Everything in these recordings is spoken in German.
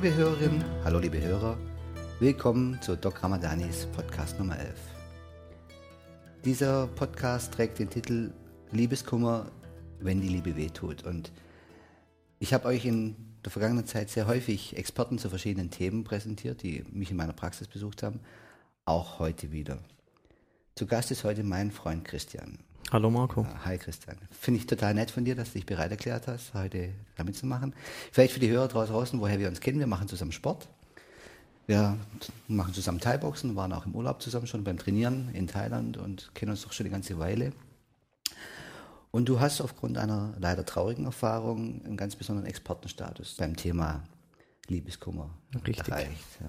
liebe Hörerinnen, hallo liebe Hörer, willkommen zu Doc Ramadanis Podcast Nummer 11. Dieser Podcast trägt den Titel Liebeskummer, wenn die Liebe wehtut. Und ich habe euch in der vergangenen Zeit sehr häufig Experten zu verschiedenen Themen präsentiert, die mich in meiner Praxis besucht haben, auch heute wieder. Zu Gast ist heute mein Freund Christian. Hallo Marco. Hi Christian. Finde ich total nett von dir, dass du dich bereit erklärt hast, heute damit zu machen. Vielleicht für die Hörer draußen, woher wir uns kennen. Wir machen zusammen Sport. Wir machen zusammen Thai-Boxen, waren auch im Urlaub zusammen schon beim Trainieren in Thailand und kennen uns doch schon eine ganze Weile. Und du hast aufgrund einer leider traurigen Erfahrung einen ganz besonderen Expertenstatus beim Thema Liebeskummer Richtig. erreicht. Ja.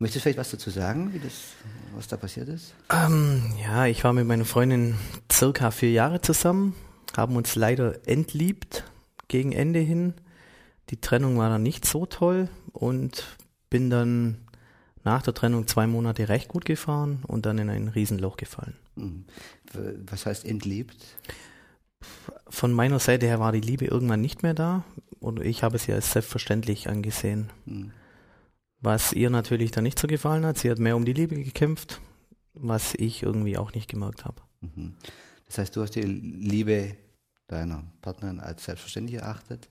Möchtest du vielleicht was dazu sagen, wie das, was da passiert ist? Ähm, ja, ich war mit meiner Freundin circa vier Jahre zusammen, haben uns leider entliebt gegen Ende hin. Die Trennung war dann nicht so toll und bin dann nach der Trennung zwei Monate recht gut gefahren und dann in ein Riesenloch gefallen. Hm. Was heißt entliebt? Von meiner Seite her war die Liebe irgendwann nicht mehr da und ich habe sie als selbstverständlich angesehen. Mhm was ihr natürlich dann nicht so gefallen hat. Sie hat mehr um die Liebe gekämpft, was ich irgendwie auch nicht gemerkt habe. Mhm. Das heißt, du hast die Liebe deiner Partnerin als selbstverständlich erachtet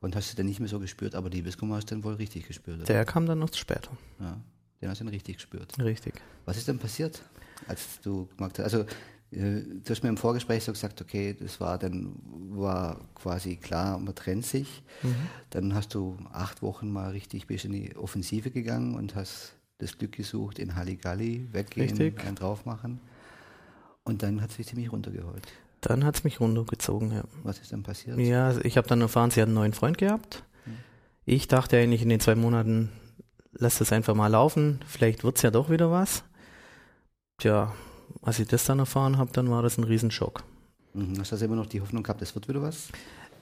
und hast sie dann nicht mehr so gespürt, aber Liebeskummer hast du dann wohl richtig gespürt. Oder? Der kam dann noch später. Ja, den hast du dann richtig gespürt. Richtig. Was ist denn passiert, als du gemerkt hast? Also du hast mir im Vorgespräch so gesagt, okay, das war dann war quasi klar, man trennt sich. Mhm. Dann hast du acht Wochen mal richtig bist in die Offensive gegangen und hast das Glück gesucht in Halligalli, weggehen, richtig. einen drauf machen. Und dann hat es dich ziemlich runtergeholt. Dann hat es mich runtergezogen, ja. Was ist dann passiert? Ja, ich habe dann erfahren, sie hat einen neuen Freund gehabt. Mhm. Ich dachte eigentlich in den zwei Monaten, lass das einfach mal laufen, vielleicht wird es ja doch wieder was. Tja, als ich das dann erfahren habe, dann war das ein Riesenschock. Mhm. Hast du also immer noch die Hoffnung gehabt, es wird wieder was?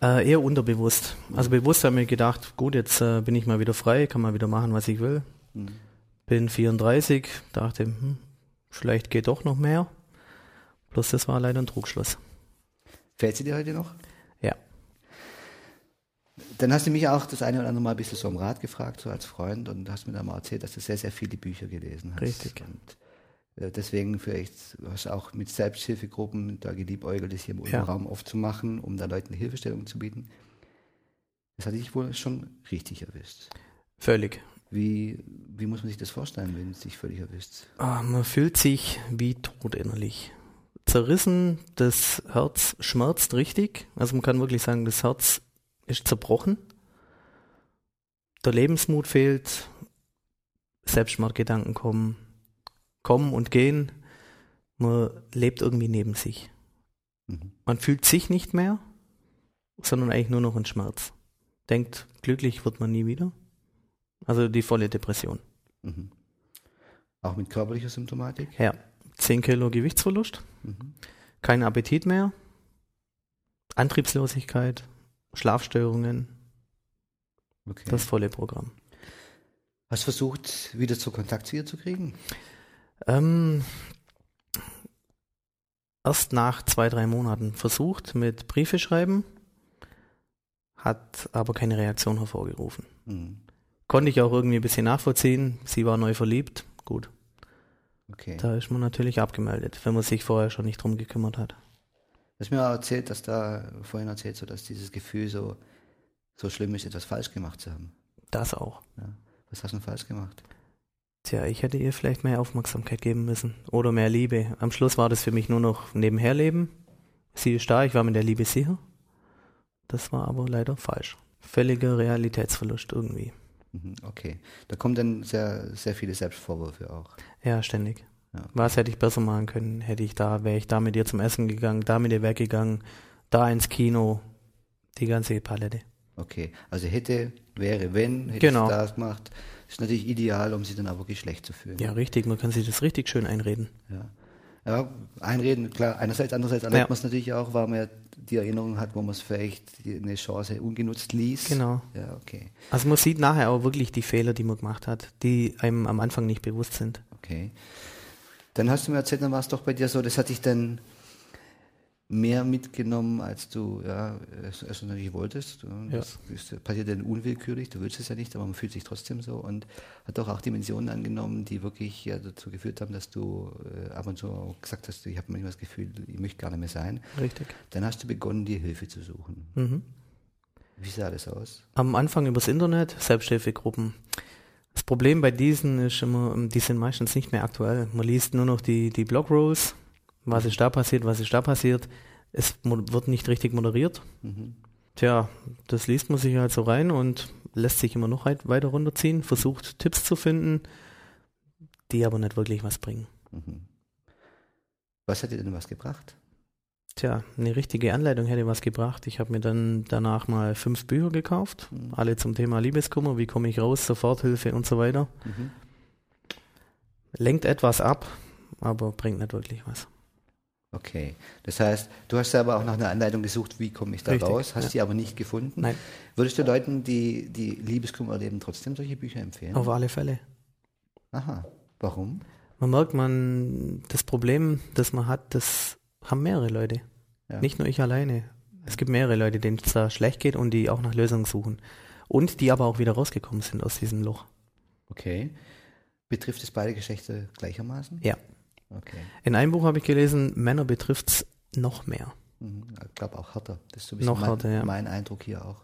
Äh, eher unterbewusst. Mhm. Also bewusst habe ich mir gedacht, gut, jetzt äh, bin ich mal wieder frei, kann mal wieder machen, was ich will. Mhm. Bin 34, dachte, hm, vielleicht geht doch noch mehr. Plus das war leider ein Trugschluss. Fällt sie dir heute noch? Ja. Dann hast du mich auch das eine oder andere Mal ein bisschen so um Rat gefragt, so als Freund, und hast mir dann mal erzählt, dass du sehr, sehr viele Bücher gelesen hast. Richtig. Und deswegen vielleicht hast du auch mit Selbsthilfegruppen da geliebäugelt, das hier im ja. Raum aufzumachen, um da Leuten Hilfestellung zu bieten. Das hatte ich wohl schon richtig erwischt. Völlig. Wie, wie muss man sich das vorstellen, wenn es sich völlig erwischt? Ah, man fühlt sich wie tot innerlich. Zerrissen, das Herz schmerzt richtig. Also man kann wirklich sagen, das Herz ist zerbrochen. Der Lebensmut fehlt, Selbstmordgedanken kommen, kommen und gehen. Man lebt irgendwie neben sich. Mhm. Man fühlt sich nicht mehr, sondern eigentlich nur noch in Schmerz. Denkt, glücklich wird man nie wieder. Also die volle Depression. Mhm. Auch mit körperlicher Symptomatik? Ja. 10 Kilo Gewichtsverlust, mhm. kein Appetit mehr, Antriebslosigkeit, Schlafstörungen. Okay. Das volle Programm. Hast du versucht, wieder zu Kontakt zu ihr zu kriegen? Ähm, erst nach zwei, drei Monaten versucht mit Briefe schreiben, hat aber keine Reaktion hervorgerufen. Mhm. Konnte ich auch irgendwie ein bisschen nachvollziehen. Sie war neu verliebt. Gut. Okay. Da ist man natürlich abgemeldet, wenn man sich vorher schon nicht drum gekümmert hat. Du hast mir erzählt, dass da vorhin erzählt, so dass dieses Gefühl so, so schlimm ist, etwas falsch gemacht zu haben. Das auch. Ja. Was hast du denn falsch gemacht? Tja, ich hätte ihr vielleicht mehr Aufmerksamkeit geben müssen oder mehr Liebe. Am Schluss war das für mich nur noch Nebenherleben. Sie ist da, ich war mit der Liebe sicher. Das war aber leider falsch. Völliger Realitätsverlust irgendwie. Mhm, okay. Da kommen dann sehr, sehr viele Selbstvorwürfe auch. Ja, ständig. Ja. Was hätte ich besser machen können? Hätte ich da, wäre ich da mit ihr zum Essen gegangen, da mit ihr weggegangen, da ins Kino, die ganze Palette. Okay, also hätte, wäre, wenn, hätte genau. ich das gemacht. Ist natürlich ideal, um sich dann auch wirklich schlecht zu fühlen. Ja, richtig, man kann sich das richtig schön einreden. Ja. Ja, einreden, klar, einerseits, andererseits erlebt ja. man es natürlich auch, weil man ja die Erinnerung hat, wo man es vielleicht eine Chance ungenutzt ließ. Genau. Ja, okay. Also man sieht nachher auch wirklich die Fehler, die man gemacht hat, die einem am Anfang nicht bewusst sind. Okay. Dann hast du mir erzählt, dann war es doch bei dir so, das hat dich dann mehr mitgenommen, als du ja, es natürlich wolltest. Und Ja. Das ist, passiert dann unwillkürlich, du willst es ja nicht, aber man fühlt sich trotzdem so und hat doch auch Dimensionen angenommen, die wirklich ja, dazu geführt haben, dass du äh, ab und zu auch gesagt hast, ich habe manchmal das Gefühl, ich möchte gar nicht mehr sein. Richtig. Dann hast du begonnen, dir Hilfe zu suchen. Mhm. Wie sah das aus? Am Anfang übers Internet, Selbsthilfegruppen. Das Problem bei diesen ist immer, die sind meistens nicht mehr aktuell. Man liest nur noch die, die Blogrolls, was ist da passiert, was ist da passiert. Es wird nicht richtig moderiert. Mhm. Tja, das liest man sich halt so rein und lässt sich immer noch weit- weiter runterziehen, versucht Tipps zu finden, die aber nicht wirklich was bringen. Mhm. Was hat dir denn was gebracht? Tja, eine richtige Anleitung hätte was gebracht. Ich habe mir dann danach mal fünf Bücher gekauft, Mhm. alle zum Thema Liebeskummer, wie komme ich raus, Soforthilfe und so weiter. Mhm. Lenkt etwas ab, aber bringt nicht wirklich was. Okay, das heißt, du hast selber auch nach einer Anleitung gesucht, wie komme ich da Richtig, raus, hast ja. die aber nicht gefunden. Nein. Würdest du Leuten, die, die Liebeskummer erleben, trotzdem solche Bücher empfehlen? Auf alle Fälle. Aha, warum? Man merkt, man, das Problem, das man hat, das haben mehrere Leute. Ja. Nicht nur ich alleine. Es gibt mehrere Leute, denen es da schlecht geht und die auch nach Lösungen suchen. Und die aber auch wieder rausgekommen sind aus diesem Loch. Okay. Betrifft es beide Geschlechter gleichermaßen? Ja. Okay. In einem Buch habe ich gelesen, Männer betrifft es noch mehr. Mhm. Ich glaube auch härter. Das ist so ein bisschen Noch mein, härter, ja. mein Eindruck hier auch.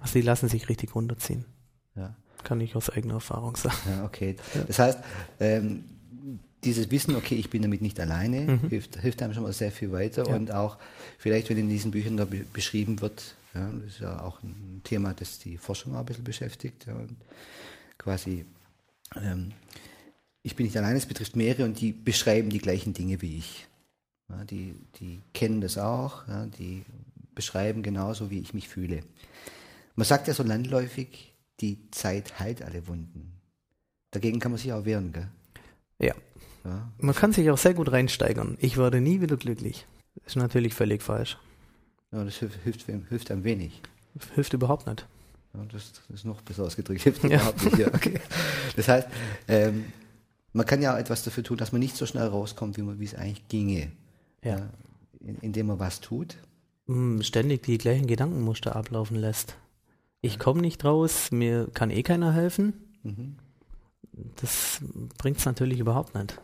Also die lassen sich richtig runterziehen. Ja, Kann ich aus eigener Erfahrung sagen. ja okay. Das heißt, ähm, dieses Wissen, okay, ich bin damit nicht alleine, Mhm. hilft, hilft einem schon mal sehr viel weiter. Ja. Und auch vielleicht, wenn in diesen Büchern da be beschrieben wird, ja, das ist ja auch ein Thema, das die Forschung auch ein bisschen beschäftigt. Ja, und quasi, ähm, ich bin nicht alleine, es betrifft mehrere und die beschreiben die gleichen Dinge wie ich. Ja, die, die kennen das auch, ja, die beschreiben genauso, wie ich mich fühle. Man sagt ja so landläufig, die Zeit heilt alle Wunden. Dagegen kann man sich auch wehren, gell? Ja. Ja, Man kann sich auch sehr gut reinsteigern. Ich werde nie wieder glücklich. Ist natürlich völlig falsch. ja das hilft, hilft, hilft einem wenig. Hilft überhaupt nicht. Ja, das, das ist noch besser ausgedrückt. Hilft Ja. überhaupt nicht. Ja, okay. Das heißt, ähm, man kann ja auch etwas dafür tun, dass man nicht so schnell rauskommt, wie, man, wie es eigentlich ginge. Ja. in, indem man was tut. Mm, Ständig die gleichen Gedankenmuster ablaufen lässt. Ich komme nicht raus, mir kann eh keiner helfen. Mhm. Das bringt es natürlich überhaupt nicht.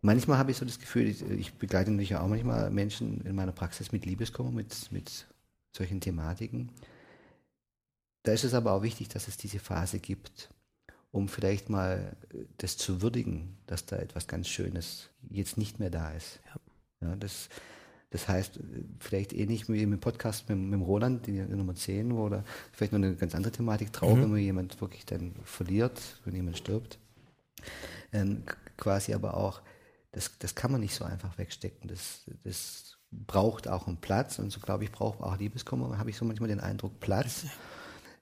Manchmal habe ich so das Gefühl, ich, ich begleite natürlich ja auch manchmal Menschen in meiner Praxis mit Liebeskummer, mit, mit solchen Thematiken. Da ist es aber auch wichtig, dass es diese Phase gibt, um vielleicht mal äh, das zu würdigen, dass da etwas ganz Schönes jetzt nicht mehr da ist. Ja. das, das heißt, äh, vielleicht ähnlich wie im Podcast mit, mit Roland, die Nummer 10, wo da vielleicht noch eine ganz andere Thematik drauf, Mhm. wenn man jemand wirklich dann verliert, wenn jemand stirbt. Ähm, quasi aber auch, das, das kann man nicht so einfach wegstecken. Das, das braucht auch einen Platz und so glaube ich, braucht auch Liebeskummer, habe ich so manchmal den Eindruck, Platz,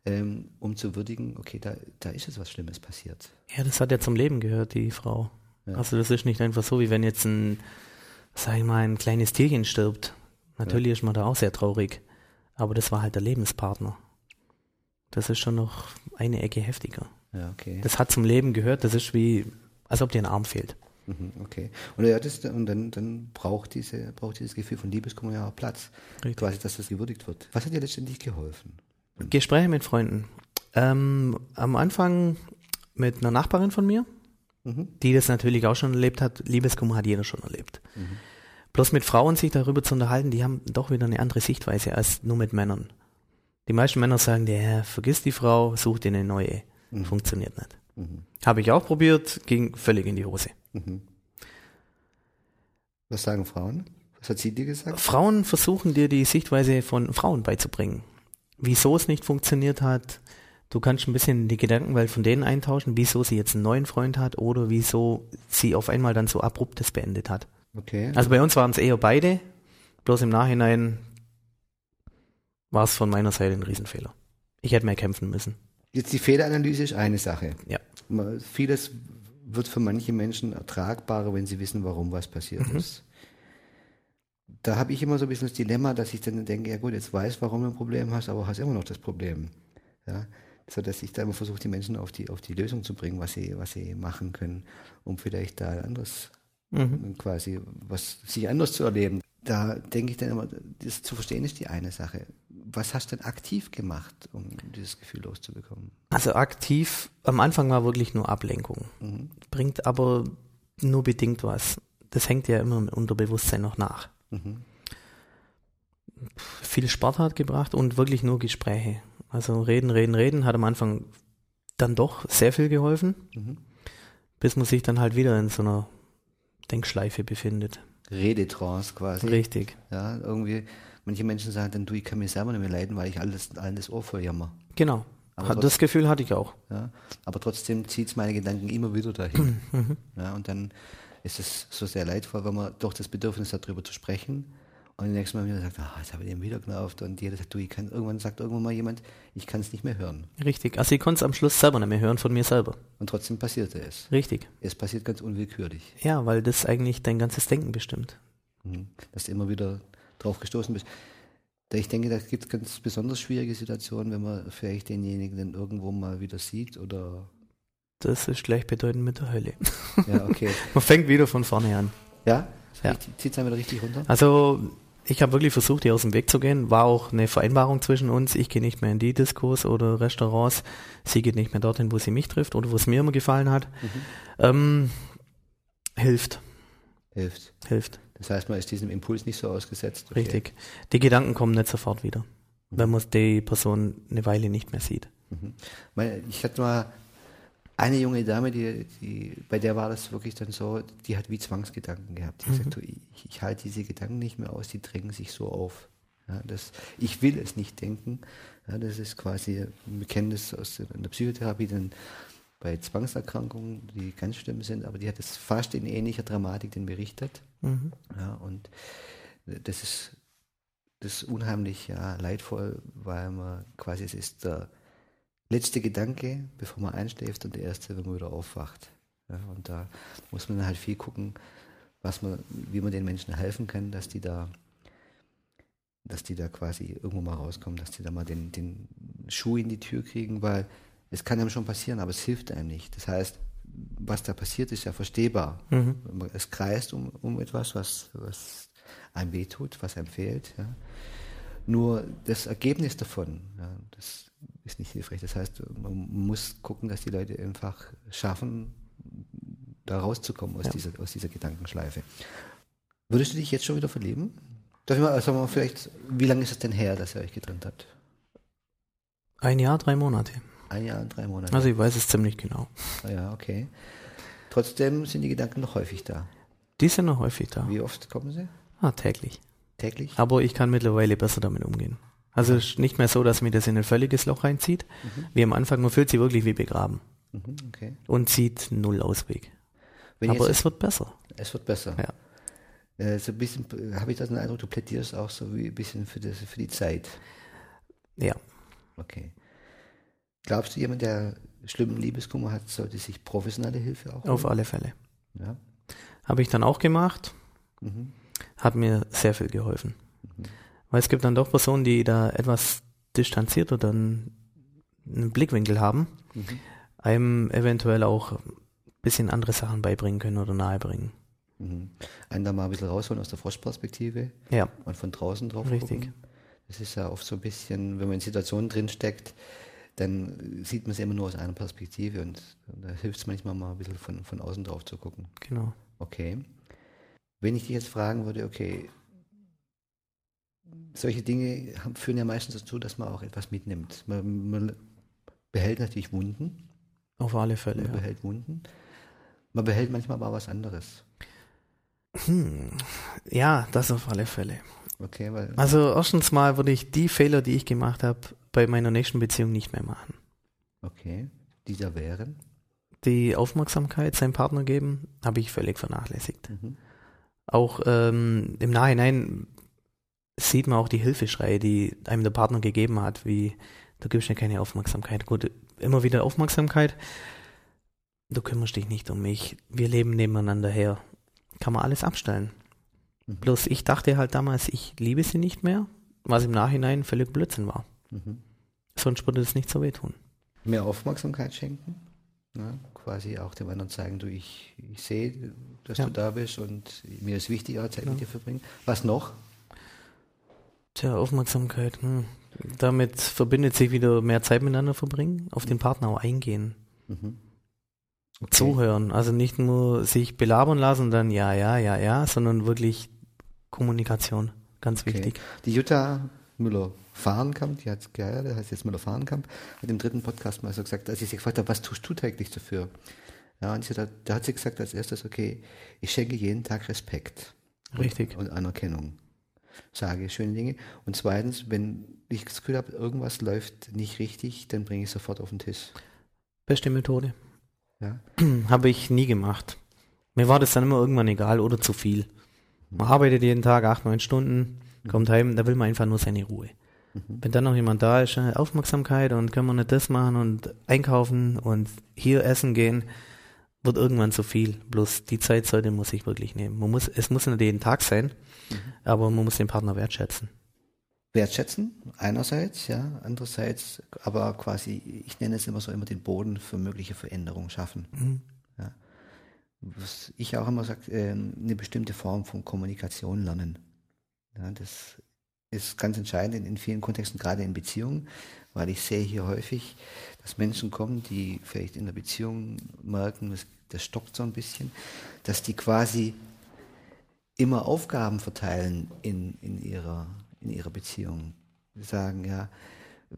ähm, um zu würdigen, okay, da, da ist jetzt was Schlimmes passiert. Ja, das hat ja zum Leben gehört, die Frau. Ja. Also das ist nicht einfach so, wie wenn jetzt ein, sag ich mal, ein kleines Tierchen stirbt. Natürlich ist man da auch sehr traurig. Aber das war halt der Lebenspartner. Das ist schon noch eine Ecke heftiger. Ja, okay. Das hat zum Leben gehört, das ist wie, als ob dir ein Arm fehlt. Mhm, okay. Und, ja, das, und dann, dann braucht, diese, braucht dieses Gefühl von Liebeskummer ja auch Platz, Richtig. quasi, dass das gewürdigt wird. Was hat dir letztendlich geholfen? Gespräche mit Freunden. Ähm, am Anfang mit einer Nachbarin von mir, Mhm. die das natürlich auch schon erlebt hat. Liebeskummer hat jeder schon erlebt. Bloß mit Frauen sich darüber zu unterhalten, die haben doch wieder eine andere Sichtweise als nur mit Männern. Die meisten Männer sagen, der vergiss die Frau, such dir eine neue. Funktioniert nicht. Mhm. Habe ich auch probiert, ging völlig in die Hose. Mhm. Was sagen Frauen? Was hat sie dir gesagt? Frauen versuchen dir die Sichtweise von Frauen beizubringen. Wieso es nicht funktioniert hat. Du kannst ein bisschen die Gedankenwelt von denen eintauschen, wieso sie jetzt einen neuen Freund hat oder wieso sie auf einmal dann so abruptes beendet hat. Okay. Also bei uns waren es eher beide, bloß im Nachhinein war es von meiner Seite ein Riesenfehler. Ich hätte mehr kämpfen müssen. Jetzt die Fehleranalyse ist eine Sache. Ja. Vieles wird für manche Menschen ertragbarer, wenn sie wissen, warum was passiert Mhm. ist. Da habe ich immer so ein bisschen das Dilemma, dass ich dann denke, ja gut, jetzt weiß, warum du ein Problem hast, aber hast immer noch das Problem. Ja, so dass ich da immer versuche, die Menschen auf die, auf die Lösung zu bringen, was sie, was sie machen können, um vielleicht da ein anderes mhm. quasi was sich anders zu erleben. Da denke ich dann immer, das zu verstehen ist die eine Sache. Was hast du denn aktiv gemacht, um dieses Gefühl loszubekommen? Also aktiv, am Anfang war wirklich nur Ablenkung. Mhm. Bringt aber nur bedingt was. Das hängt ja immer im Unterbewusstsein noch nach. Mhm. Viel Sport hat gebracht und wirklich nur Gespräche. Also reden, reden, reden hat am Anfang dann doch sehr viel geholfen, mhm. bis man sich dann halt wieder in so einer Denkschleife befindet. Redetrance quasi. Richtig. Ja, irgendwie, manche Menschen sagen dann, du, ich kann mir selber nicht mehr leiden, weil ich alles, allen das Ohr voll jammer. Genau. Aber das Gefühl hatte ich auch. Ja, aber trotzdem zieht es meine Gedanken immer wieder dahin. Mhm. Ja, und dann ist es so sehr leidvoll, wenn man doch das Bedürfnis hat, darüber zu sprechen und das nächste Mal wieder sagt, ah, jetzt habe ich den wieder genervt. Und jeder sagt, du, ich kann, irgendwann sagt irgendwann mal jemand, ich kann es nicht mehr hören. Richtig. Also ich konnte es am Schluss selber nicht mehr hören von mir selber. Und trotzdem passierte es. Richtig. Es passiert ganz unwillkürlich. Ja, weil das eigentlich dein ganzes Denken bestimmt. Mhm. Dass du immer wieder drauf gestoßen bist. Ich denke, da gibt es ganz besonders schwierige Situationen, wenn man vielleicht denjenigen dann irgendwo mal wieder sieht oder. Das ist gleichbedeutend mit der Hölle. Ja, okay. man fängt wieder von vorne an. Ja? ja. Zieht es wieder richtig runter? Also ich habe wirklich versucht, ihr aus dem Weg zu gehen. War auch eine Vereinbarung zwischen uns. Ich gehe nicht mehr in die Diskos oder Restaurants. Sie geht nicht mehr dorthin, wo sie mich trifft oder wo es mir immer gefallen hat. Mhm. Ähm, hilft. Hilft. Hilft. Das heißt, man ist diesem Impuls nicht so ausgesetzt. Okay. Richtig. Die Gedanken kommen nicht sofort wieder, mhm. wenn man die Person eine Weile nicht mehr sieht. Mhm. Ich hatte mal eine junge Dame, die, die, bei der war das wirklich dann so, die hat wie Zwangsgedanken gehabt. Die mhm. gesagt, ich, ich halte diese Gedanken nicht mehr aus, die drängen sich so auf. Ja, das, ich will es nicht denken. Ja, das ist quasi, wir kennen das aus der, der Psychotherapie, dann bei Zwangserkrankungen, die ganz schlimm sind, aber die hat es fast in ähnlicher Dramatik denn berichtet. Mhm. Ja, und das ist, das ist unheimlich ja, leidvoll, weil man quasi, es ist der letzte Gedanke, bevor man einschläft und der erste, wenn man wieder aufwacht. Ja, und da muss man halt viel gucken, was man, wie man den Menschen helfen kann, dass die da, dass die da quasi irgendwo mal rauskommen, dass die da mal den, den Schuh in die Tür kriegen, weil es kann einem schon passieren, aber es hilft einem nicht. Das heißt, was da passiert, ist ja verstehbar. Mhm. Es kreist um, um etwas, was, was einem wehtut, was einem fehlt. Ja. Nur das Ergebnis davon, ja, das ist nicht hilfreich. Das heißt, man muss gucken, dass die Leute einfach schaffen, da rauszukommen aus, ja. dieser, aus dieser Gedankenschleife. Würdest du dich jetzt schon wieder verlieben? Darf ich mal, also mal vielleicht, wie lange ist es denn her, dass ihr euch getrennt habt? Ein Jahr, drei Monate. Ein Jahr und drei Monate. Also ich weiß es ziemlich genau. Ah ja, okay. Trotzdem sind die Gedanken noch häufig da. Die sind noch häufig da. Wie oft kommen sie? Ah, täglich. Täglich? Aber ich kann mittlerweile besser damit umgehen. Also es ist nicht mehr so, dass mir das in ein völliges Loch reinzieht. Mhm. Wie am Anfang, man fühlt sich wirklich wie begraben. Mhm, okay. Und sieht null Ausweg. Wenn Aber es wird besser. Es wird besser. Ja. Äh, so ein bisschen habe ich das den Eindruck, du plädierst auch so wie ein bisschen für, das, für die Zeit. Ja. Okay. Glaubst du, jemand, der schlimmen Liebeskummer hat, sollte sich professionelle Hilfe auch holen? Auf alle Fälle. Ja. Habe ich dann auch gemacht. Mhm. Hat mir sehr viel geholfen. Weil es gibt dann doch Personen, die da etwas distanziert oder einen, Blickwinkel haben, mhm. einem eventuell auch ein bisschen andere Sachen beibringen können oder nahebringen. Mhm. Einen da mal ein bisschen rausholen aus der Froschperspektive ja. und von draußen drauf Richtig. gucken. Das ist ja oft so ein bisschen, wenn man in Situationen drin steckt, dann sieht man es immer nur aus einer Perspektive und da hilft es manchmal mal ein bisschen von, von außen drauf zu gucken. Genau. Okay. Wenn ich dich jetzt fragen würde, okay, solche Dinge führen ja meistens dazu, dass man auch etwas mitnimmt. Man, man behält natürlich Wunden. Auf alle Fälle. Man ja. behält Wunden. Man behält manchmal aber was anderes. Hm. Ja, das auf alle Fälle. Okay, weil also erstens mal würde ich die Fehler, die ich gemacht habe, bei meiner nächsten Beziehung nicht mehr machen. Okay. Dieser wären? Die Aufmerksamkeit seinem Partner geben, habe ich völlig vernachlässigt. Mhm. Auch ähm, im Nachhinein sieht man auch die Hilfeschreie, die einem der Partner gegeben hat, wie du gibst mir keine Aufmerksamkeit. Gut, immer wieder Aufmerksamkeit. Du kümmerst dich nicht um mich. Wir leben nebeneinander her. Kann man alles abstellen. Mhm. Bloß ich dachte halt damals, ich liebe sie nicht mehr, was im Nachhinein völlig Blödsinn war. Mhm. Sonst würde es nicht so wehtun. Mehr Aufmerksamkeit schenken, ne? quasi auch dem anderen zeigen, du, ich, ich sehe, dass Ja. du da bist und mir ist wichtig, auch Zeit Ja. mit dir verbringen. Was noch? Tja, Aufmerksamkeit. Hm. Damit verbindet sich wieder mehr Zeit miteinander verbringen, auf den Partner auch eingehen, Mhm. Okay. zuhören. Also nicht nur sich belabern lassen und dann ja, ja, ja, ja, sondern wirklich Kommunikation. Ganz Okay. wichtig. Die Jutta Müller-Fahrenkamp, die hat geheiratet, heißt jetzt Müller-Fahrenkamp, hat im dritten Podcast mal so gesagt, als ich sie gefragt habe, was tust du täglich dafür? Ja, und sie hat, da hat sie gesagt als erstes, okay, ich schenke jeden Tag Respekt. Richtig. Und, und Anerkennung. Sage schöne Dinge. Und zweitens, wenn ich das Gefühl habe, irgendwas läuft nicht richtig, dann bringe ich es sofort auf den Tisch. Beste Methode. Ja? Habe ich nie gemacht. Mir war das dann immer irgendwann egal oder zu viel. Man arbeitet jeden Tag acht, neun Stunden, kommt heim, da will man einfach nur seine Ruhe. Wenn dann noch jemand da ist, äh, Aufmerksamkeit und können wir nicht das machen und einkaufen und hier essen gehen, wird irgendwann zu viel. Bloß die Zeit sollte man sich wirklich nehmen. Man muss, es muss nicht jeden Tag sein, aber man muss den Partner wertschätzen. Wertschätzen, einerseits, ja, andererseits, aber quasi, ich nenne es immer so immer den Boden für mögliche Veränderungen schaffen. Mhm. Ja. Was ich auch immer sage, ähm, eine bestimmte Form von Kommunikation lernen. Ja, das ist ganz entscheidend in, in vielen Kontexten, gerade in Beziehungen, weil ich sehe hier häufig, dass Menschen kommen, die vielleicht in der Beziehung merken, das, das stockt so ein bisschen, dass die quasi immer Aufgaben verteilen in, in, ihrer, in ihrer Beziehung. Die sagen, ja,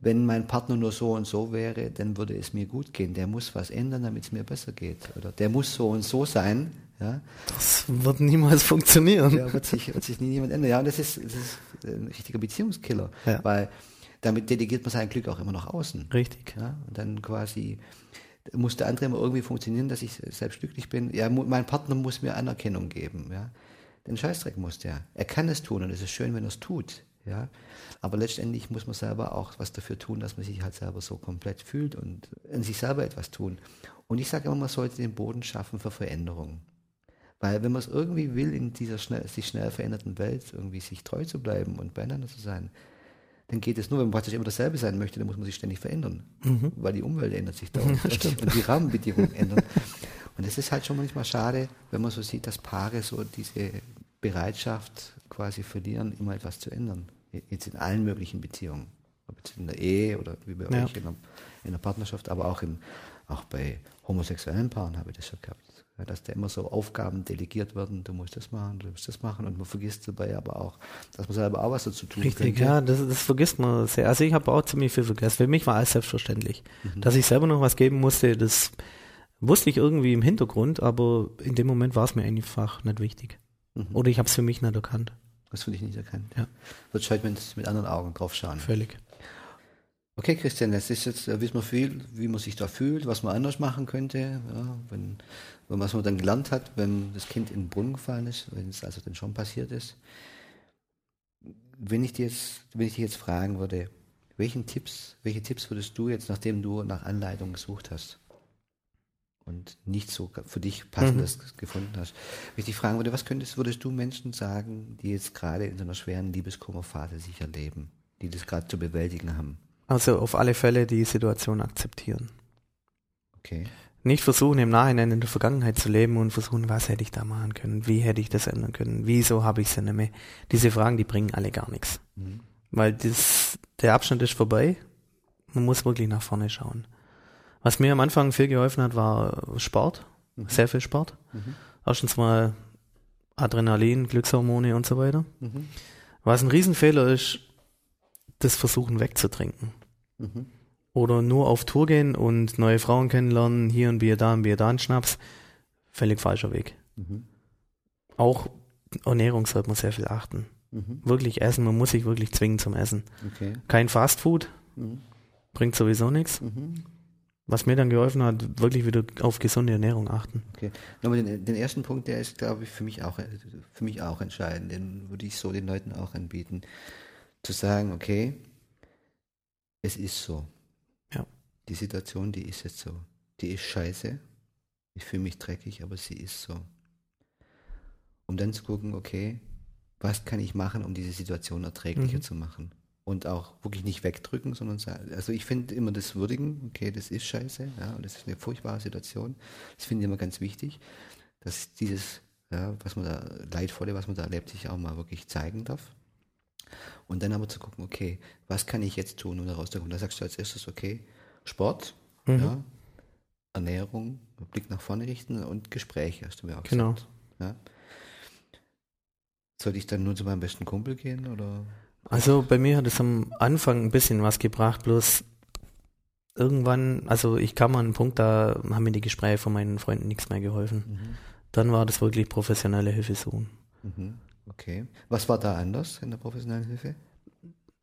wenn mein Partner nur so und so wäre, dann würde es mir gut gehen. Der muss was ändern, damit es mir besser geht. Oder der muss so und so sein. Ja, Das wird niemals funktionieren. ja wird, sich, wird sich nie jemand ändern. Ja, und das ist, das ist ein richtiger Beziehungskiller, Ja. weil damit delegiert man sein Glück auch immer nach außen. Richtig. Ja, und dann quasi muss der andere immer irgendwie funktionieren, dass ich selbst glücklich bin. Ja, mein Partner muss mir Anerkennung geben. Ja, den Scheißdreck muss der. Er kann es tun und es ist schön, wenn er es tut. Ja, aber letztendlich muss man selber auch was dafür tun, dass man sich halt selber so komplett fühlt und an sich selber etwas tun. Und ich sage immer, man sollte den Boden schaffen für Veränderung. Weil wenn man es irgendwie will, in dieser schnell, sich schnell veränderten Welt irgendwie sich treu zu bleiben und beieinander zu sein, dann geht es nur, wenn man praktisch immer dasselbe sein möchte, dann muss man sich ständig verändern. Weil die Umwelt ändert sich dauernd und die Rahmenbedingungen ändern. Und es ist halt schon manchmal schade, wenn man so sieht, dass Paare so diese Bereitschaft quasi verlieren, immer etwas zu ändern. Jetzt in allen möglichen Beziehungen. Ob jetzt in der Ehe oder wie bei Ja. euch in der, in der Partnerschaft, aber auch, im, auch bei homosexuellen Paaren habe ich das schon gehabt. Dass da immer so Aufgaben delegiert werden, du musst das machen, du musst das machen und man vergisst dabei aber auch, dass man selber auch was dazu tun Richtig, könnte. ja, das, das vergisst man sehr. Also ich habe auch ziemlich viel vergessen. Für mich war alles selbstverständlich. Dass ich selber noch was geben musste, das wusste ich irgendwie im Hintergrund, aber in dem Moment war es mir einfach nicht wichtig. Mhm. Oder ich habe es für mich nicht erkannt. Das finde ich nicht erkannt. Ja. Wird heute mit, mit anderen Augen drauf schauen. Völlig. Okay, Christian, das ist jetzt, äh, wissen wir viel, wie man sich da fühlt, was man anders machen könnte, ja, wenn, wenn was man dann gelernt hat, wenn das Kind in den Brunnen gefallen ist, wenn es also dann schon passiert ist. Wenn ich dir jetzt, wenn ich dich jetzt fragen würde, welchen Tipps, welche Tipps würdest du jetzt, nachdem du nach Anleitung gesucht hast und nicht so für dich passendes gefunden hast, wenn ich dich fragen würde, was könntest, würdest du Menschen sagen, die jetzt gerade in so einer schweren Liebeskummerphase sich erleben, die das gerade zu bewältigen haben? Also auf alle Fälle die Situation akzeptieren. Okay. Nicht versuchen, im Nachhinein in der Vergangenheit zu leben und versuchen, was hätte ich da machen können, wie hätte ich das ändern können, wieso habe ich es nicht mehr. Diese Fragen, die bringen alle gar nichts. Mhm. Weil das, der Abschnitt ist vorbei. Man muss wirklich nach vorne schauen. Was mir am Anfang viel geholfen hat, war Sport. Sehr viel Sport. Mhm. Erstens mal Adrenalin, Glückshormone und so weiter. Mhm. Was ein Riesenfehler ist, das Versuchen wegzutrinken. Mhm. Oder nur auf Tour gehen und neue Frauen kennenlernen, hier ein Bier, da ein Bier, da ein Schnaps. Völlig falscher Weg. Mhm. Auch Ernährung sollte man sehr viel achten. Mhm. Wirklich essen, man muss sich wirklich zwingen zum Essen. Okay. Kein Fastfood, Mhm. bringt sowieso nichts. Mhm. Was mir dann geholfen hat, wirklich wieder auf gesunde Ernährung achten. Okay. Nochmal den, den ersten Punkt, der ist, glaube ich, für mich auch für mich auch entscheidend. Den würde ich so den Leuten auch anbieten. Zu sagen, okay, es ist so. Ja. Die Situation, die ist jetzt so. Die ist scheiße. Ich fühle mich dreckig, aber sie ist so. Um dann zu gucken, okay, was kann ich machen, um diese Situation erträglicher Mhm. zu machen? Und auch wirklich nicht wegdrücken, sondern sagen, also ich finde immer das Würdigen, okay, das ist scheiße, ja, und das ist eine furchtbare Situation. Das finde ich immer ganz wichtig, dass dieses ja, was man da, Leidvolle, was man da erlebt, sich auch mal wirklich zeigen darf. Und dann aber zu gucken, okay, was kann ich jetzt tun, um da rauszukommen? Da sagst du als erstes, okay, Sport, Mhm. ja, Ernährung, Blick nach vorne richten und Gespräche, hast du mir auch Genau. gesagt. Ja. Soll ich dann nur zu meinem besten Kumpel gehen oder? Also bei mir hat es am Anfang ein bisschen was gebracht, bloß irgendwann, also ich kam an einen Punkt, da haben mir die Gespräche von meinen Freunden nichts mehr geholfen. Dann war das wirklich professionelle Hilfe suchen. Mhm. Okay. Was war da anders in der professionellen Hilfe?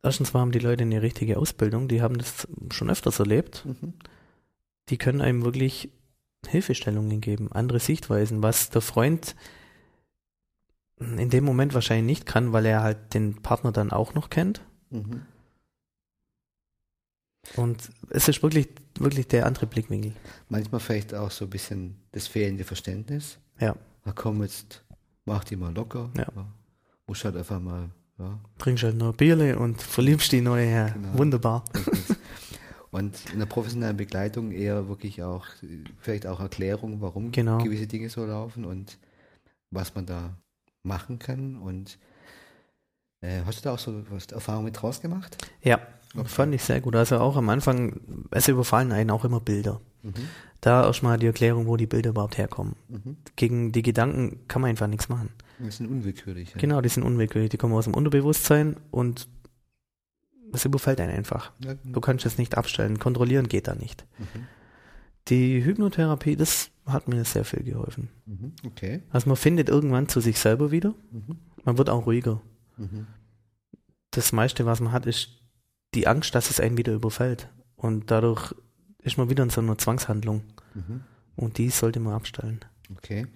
Erstens haben die Leute eine richtige Ausbildung, die haben das schon öfters erlebt. Mhm. Die können einem wirklich Hilfestellungen geben, andere Sichtweisen, was der Freund in dem Moment wahrscheinlich nicht kann, weil er halt den Partner dann auch noch kennt. Mhm. Und es ist wirklich, wirklich der andere Blickwinkel. Manchmal vielleicht auch so ein bisschen das fehlende Verständnis. Ja. Na komm, jetzt mach die mal locker. Ja. Muss halt einfach mal, ja. Trinkst halt nur Bierle und verliebst die neue her. Genau. Wunderbar. Und in der professionellen Begleitung eher wirklich auch, vielleicht auch Erklärung, warum Genau. gewisse Dinge so laufen und was man da machen kann. Und äh, hast du da auch so was Erfahrung mit draus gemacht? Ja, Okay. fand ich sehr gut. Also auch am Anfang, es überfallen einen auch immer Bilder. Mhm. Da erstmal die Erklärung, wo die Bilder überhaupt herkommen. Mhm. Gegen die Gedanken kann man einfach nichts machen. Das sind unwillkürlich. Ja. Genau, die sind unwillkürlich, die kommen aus dem Unterbewusstsein und es überfällt einen einfach. Ja, Du kannst es nicht abstellen, kontrollieren geht da nicht. Mhm. Die Hypnotherapie, das hat mir sehr viel geholfen. Mhm. Okay. Also man findet irgendwann zu sich selber wieder, Mhm. man wird auch ruhiger. Mhm. Das meiste, was man hat, ist die Angst, dass es einen wieder überfällt. Und dadurch ist man wieder in so einer Zwangshandlung. Mhm. Und die sollte man abstellen. Okay.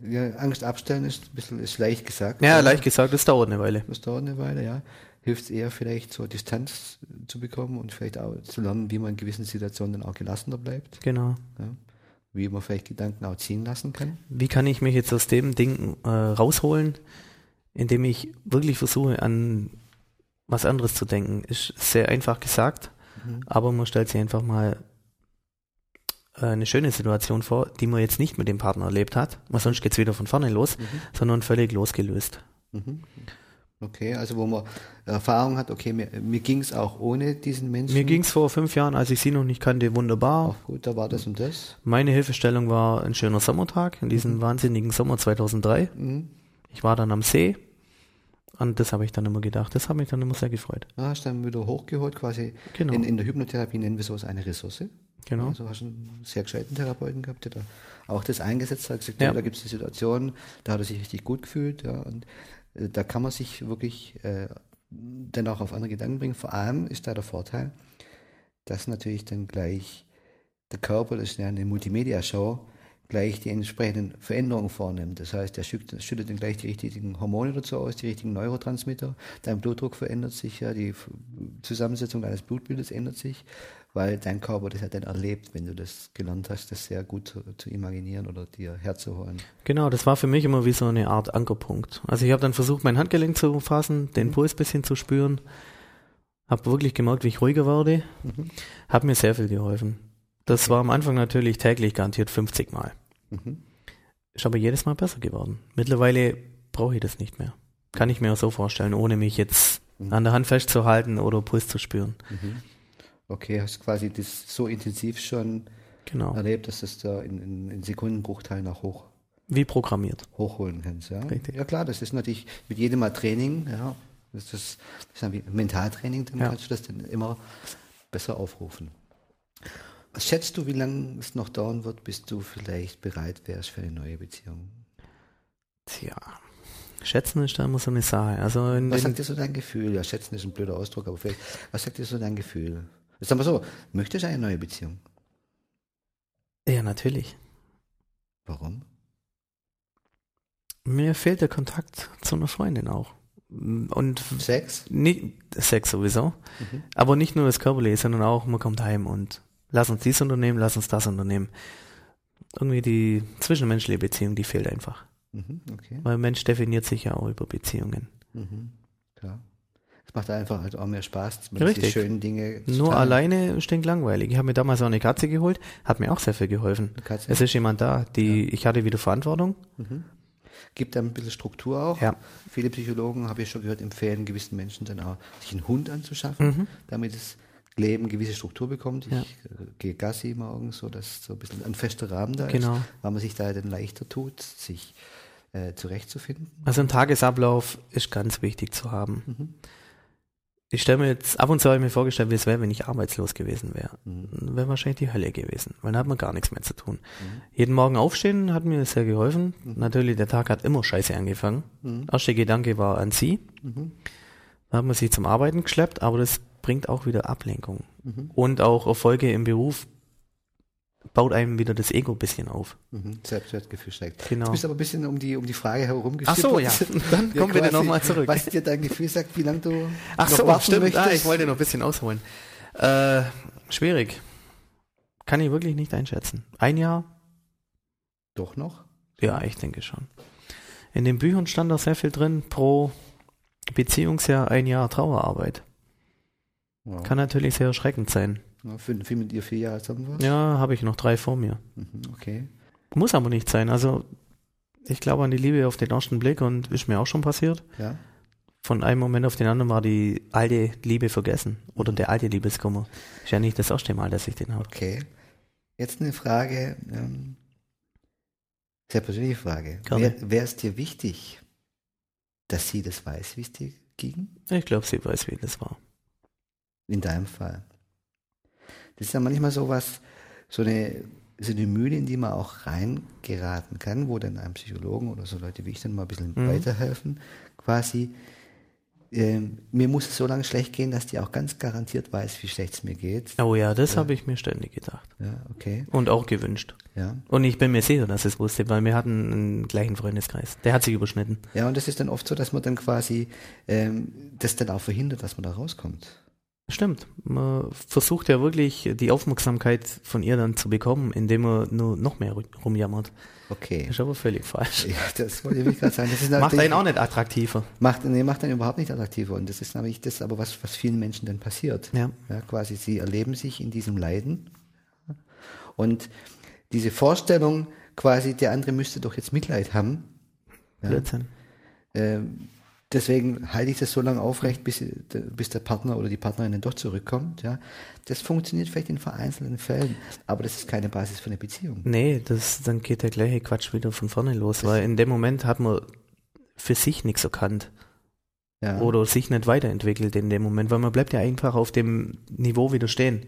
Ja, Angst abstellen ist ein bisschen ist leicht gesagt. Ja, leicht gesagt, das dauert eine Weile. Das dauert eine Weile, ja. Hilft es eher vielleicht so Distanz zu bekommen und vielleicht auch zu lernen, wie man in gewissen Situationen dann auch gelassener bleibt. Genau. Ja. Wie man vielleicht Gedanken auch ziehen lassen kann. Wie kann ich mich jetzt aus dem Ding äh, rausholen, indem ich wirklich versuche, an was anderes zu denken? Ist sehr einfach gesagt, Mhm. aber man stellt sich einfach mal eine schöne Situation vor, die man jetzt nicht mit dem Partner erlebt hat, weil sonst geht's wieder von vorne los, Mhm. sondern völlig losgelöst. Mhm. Okay, also wo man Erfahrung hat, okay, mir, mir ging es auch ohne diesen Menschen. Mir ging's vor fünf Jahren, als ich sie noch nicht kannte, wunderbar. auch gut, da war das und das. Meine Hilfestellung war ein schöner Sommertag, in diesem wahnsinnigen Sommer 2003. Mhm. Ich war dann am See und das habe ich dann immer gedacht. Das hat mich dann immer sehr gefreut. Ah, hast dann wieder hochgeholt, quasi. Genau. In, in der Hypnotherapie nennen wir sowas eine Ressource. Genau. Also hast du einen sehr gescheiten Therapeuten gehabt, der da auch das eingesetzt hat, gesagt, Ja. ja. da gibt es die Situation, da hat er sich richtig gut gefühlt, ja, und äh, da kann man sich wirklich äh, dann auch auf andere Gedanken bringen. Vor allem ist da der Vorteil, dass natürlich dann gleich der Körper, das ist ja eine Multimedia-Show, gleich die entsprechenden Veränderungen vornimmt. Das heißt, er schüttet, schüttet dann gleich die richtigen Hormone dazu aus, die richtigen Neurotransmitter. Dein Blutdruck verändert sich ja, die Zusammensetzung deines Blutbildes ändert sich, weil dein Körper das ja dann erlebt, wenn du das gelernt hast, das sehr gut zu, zu imaginieren oder dir herzuholen. Genau, das war für mich immer wie so eine Art Ankerpunkt. Also ich habe dann versucht, mein Handgelenk zu fassen, den Puls ein bisschen zu spüren. Habe wirklich gemerkt, wie ich ruhiger werde. Hat mir sehr viel geholfen. Das war am Anfang natürlich täglich garantiert 50 Mal. Mhm. Ist aber jedes Mal besser geworden. Mittlerweile brauche ich das nicht mehr. Kann ich mir auch so vorstellen, ohne mich jetzt an der Hand festzuhalten oder Puls zu spüren. Okay, hast quasi das so intensiv schon Genau. erlebt, dass du das da in, in, in Sekundenbruchteilen auch hoch, Wie programmiert. hochholen kannst. Ja? Richtig. ja klar, das ist natürlich mit jedem Mal Training, ja, das ist, das ist Mentaltraining, dann Ja. kannst du das dann immer besser aufrufen. Was schätzt du, wie lange es noch dauern wird, bis du vielleicht bereit wärst für eine neue Beziehung? Tja. Schätzen ist da immer so eine Sache. Also Was sagt dir so dein Gefühl? Ja, schätzen ist ein blöder Ausdruck, aber vielleicht, was sagt dir so dein Gefühl? Sagen wir so, möchtest du eine neue Beziehung? ja, natürlich. Warum? Mir fehlt der Kontakt zu einer Freundin auch. Und Sex? nicht, Sex sowieso, Mhm. aber nicht nur das Körperliche, sondern auch, man kommt heim und lass uns dies unternehmen, lass uns das unternehmen. Irgendwie die zwischenmenschliche Beziehung, die fehlt einfach. Mhm, okay. Weil Mensch definiert sich ja auch über Beziehungen. Mhm, klar. Es macht einfach halt auch mehr Spaß, die schönen Dinge zu Nur teilen. alleine stinkt langweilig. Ich habe mir damals auch eine Katze geholt, hat mir auch sehr viel geholfen. Es ist jemand da, die, ich hatte wieder Verantwortung. Mhm. Gibt einem ein bisschen Struktur auch. Ja. Viele Psychologen, habe ich schon gehört, empfehlen gewissen Menschen dann auch, sich einen Hund anzuschaffen, Mhm. damit das Leben gewisse Struktur bekommt. Ich Ja. äh, gehe Gassi morgens, so dass so ein bisschen ein fester Rahmen da Genau. ist, weil man sich da dann leichter tut, sich äh, zurechtzufinden. Also ein Tagesablauf ist ganz wichtig zu haben. Mhm. Ich stelle mir jetzt, ab und zu habe ich mir vorgestellt, wie es wäre, wenn ich arbeitslos gewesen wäre. Mhm. Wäre wahrscheinlich die Hölle gewesen, weil da hat man gar nichts mehr zu tun. Jeden Morgen aufstehen hat mir sehr geholfen. Natürlich, der Tag hat immer scheiße angefangen. Mhm. Erster Gedanke war an sie. Mhm. Da hat man sich zum Arbeiten geschleppt, aber das bringt auch wieder Ablenkung. Mhm. Und auch Erfolge im Beruf baut einem wieder das Ego ein bisschen auf. Mhm. Selbstwertgefühl steigt. Genau. Du bist aber ein bisschen um die, um die Frage herum Ach so, ja. Dann kommen wir quasi, nochmal zurück. Was dir dein Gefühl sagt, wie lange du Ach noch so, warten stimmt. möchtest. Ah, ich wollte noch ein bisschen ausholen. Äh, schwierig. Kann ich wirklich nicht einschätzen. Ein Jahr? Doch noch? Ja, ich denke schon. In den Büchern stand da sehr viel drin pro Beziehungsjahr ein Jahr Trauerarbeit. Wow. Kann natürlich sehr erschreckend sein. Für, für mit dir vier Jahre zusammen warst? Ja, habe ich noch drei vor mir. Mhm, okay. Muss aber nicht sein. Also ich glaube an die Liebe auf den ersten Blick und ist mir auch schon passiert. Ja. Von einem Moment auf den anderen war die alte Liebe vergessen. Oder der alte Liebeskummer. Ist ja nicht das erste Mal, dass ich den habe. Okay. Jetzt eine Frage, ähm, sehr persönliche Frage. Wäre es dir wichtig, dass sie das weiß, wie es dir ging? Ich glaube, sie weiß, wie das war. In deinem Fall. Das ist ja manchmal so was, so eine, so eine Mühle, in die man auch reingeraten kann, wo dann einem Psychologen oder so Leute wie ich dann mal ein bisschen Mhm. weiterhelfen, quasi. Ähm, mir muss es so lange schlecht gehen, dass die auch ganz garantiert weiß, wie schlecht es mir geht. Oh ja, das Ja. habe ich mir ständig gedacht. Ja, okay. Und auch gewünscht. Ja. Und ich bin mir sicher, dass es wusste, weil wir hatten einen gleichen Freundeskreis. Der hat sich überschnitten. Ja, und das ist dann oft so, dass man dann quasi ähm, das dann auch verhindert, dass man da rauskommt. Stimmt. Man versucht ja wirklich die Aufmerksamkeit von ihr dann zu bekommen, indem man nur noch mehr ru- rumjammert. Okay. Ist aber völlig falsch. Ja, das wollte ich gerade sagen. Macht einen auch nicht attraktiver. Macht, nee, macht einen überhaupt nicht attraktiver. Und das ist nämlich das, aber was, was vielen Menschen dann passiert. Ja. Ja, quasi, sie erleben sich in diesem Leiden. Und diese Vorstellung, quasi, der andere müsste doch jetzt Mitleid haben. Ja, Blödsinn. ähm, deswegen halte ich das so lange aufrecht, bis, bis der Partner oder die Partnerin dann doch zurückkommt. Ja. Das funktioniert vielleicht in vereinzelten Fällen, aber das ist keine Basis für eine Beziehung. Nee, das, dann geht der gleiche Quatsch wieder von vorne los, weil in dem Moment hat man für sich nichts erkannt Ja. oder sich nicht weiterentwickelt in dem Moment, weil man bleibt ja einfach auf dem Niveau wieder stehen.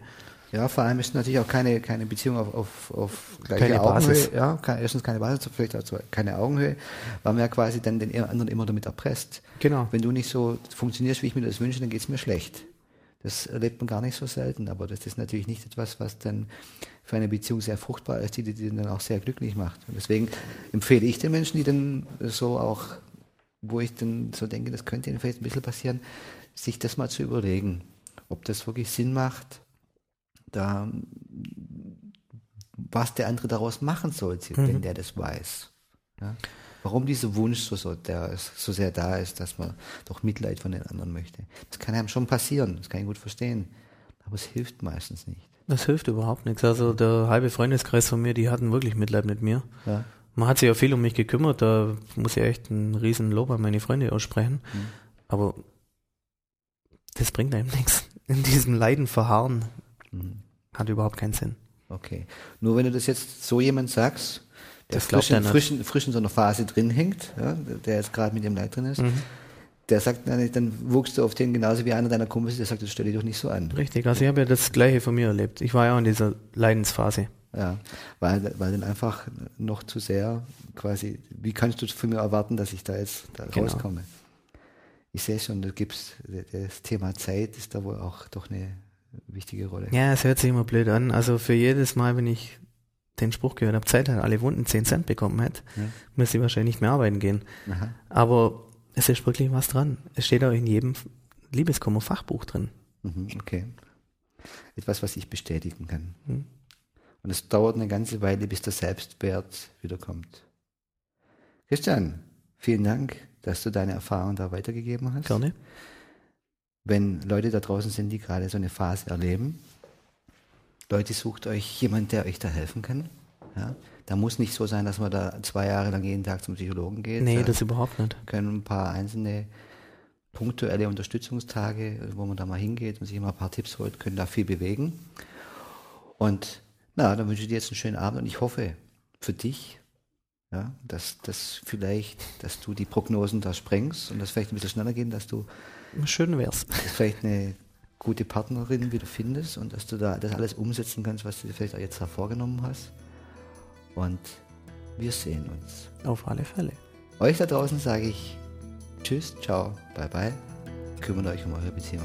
Ja, vor allem ist natürlich auch keine, keine Beziehung auf, auf, auf gleicher Keine Augenhöhe. Basis. Ja, keine, erstens keine Basis, vielleicht auch keine Augenhöhe, weil man ja quasi dann den anderen immer damit erpresst. Genau. Wenn du nicht so funktionierst, wie ich mir das wünsche, dann geht es mir schlecht. Das erlebt man gar nicht so selten, aber das ist natürlich nicht etwas, was dann für eine Beziehung sehr fruchtbar ist, die die die dann auch sehr glücklich macht. Und deswegen empfehle ich den Menschen, die dann so auch, wo ich dann so denke, das könnte ihnen vielleicht ein bisschen passieren, sich das mal zu überlegen, ob das wirklich Sinn macht, da was der andere daraus machen sollte, wenn der das weiß. Ja? Warum dieser Wunsch so, so, der ist, so sehr da ist, dass man doch Mitleid von den anderen möchte. Das kann einem schon passieren, das kann ich gut verstehen. Aber es hilft meistens nicht. Das hilft überhaupt nichts. Also der halbe Freundeskreis von mir, die hatten wirklich Mitleid mit mir. Ja? Man hat sich ja viel um mich gekümmert, da muss ich echt einen riesen Lob an meine Freunde aussprechen. Aber das bringt einem nichts. In diesem Leiden verharren Mhm. hat überhaupt keinen Sinn. Okay. Nur wenn du das jetzt so jemand sagst, der Das frisch, in, frisch, frisch in so einer Phase drin hängt, ja, der jetzt gerade mit dem Leid drin ist, Mhm. der sagt, dann, dann wuchst du auf den genauso wie einer deiner Kumpels, der sagt, das stell dich doch nicht so an. Richtig, also ich habe ja das Gleiche von mir erlebt. Ich war ja auch in dieser Leidensphase. Ja, weil, weil dann einfach noch zu sehr quasi, wie kannst du von mir erwarten, dass ich da jetzt da Genau. rauskomme? Ich sehe schon, da gibt's das Thema Zeit ist da wohl auch doch eine wichtige Rolle. Ja, es hört sich immer blöd an. Also für jedes Mal, wenn ich den Spruch gehört habe, Zeit hat alle Wunden 10 Cent bekommen hätte, Ja. müsste ich wahrscheinlich nicht mehr arbeiten gehen. Aha. Aber es ist wirklich was dran. Es steht auch in jedem Liebeskummer-Fachbuch drin. Mhm, okay. Etwas, was ich bestätigen kann. Mhm. Und es dauert eine ganze Weile, bis der Selbstwert wiederkommt. Christian, vielen Dank, dass du deine Erfahrung da weitergegeben hast. Gerne. Wenn Leute da draußen sind, die gerade so eine Phase erleben. Leute, sucht euch jemand, der euch da helfen kann. Ja? Da muss nicht so sein, dass man da zwei Jahre lang jeden Tag zum Psychologen geht. Nee, da das überhaupt nicht. können ein paar einzelne punktuelle Unterstützungstage, wo man da mal hingeht und sich immer ein paar Tipps holt, können da viel bewegen. Und na, dann wünsche ich dir jetzt einen schönen Abend und ich hoffe für dich, ja, dass das vielleicht, dass du die Prognosen da sprengst und das vielleicht ein bisschen schneller gehen, dass du Schön wär's. dass vielleicht eine gute Partnerin wieder findest und dass du da das alles umsetzen kannst, was du dir vielleicht auch jetzt da vorgenommen hast. Und wir sehen uns. Auf alle Fälle. Euch da draußen sage ich Tschüss, ciao, bye bye. Kümmert euch um eure Beziehung.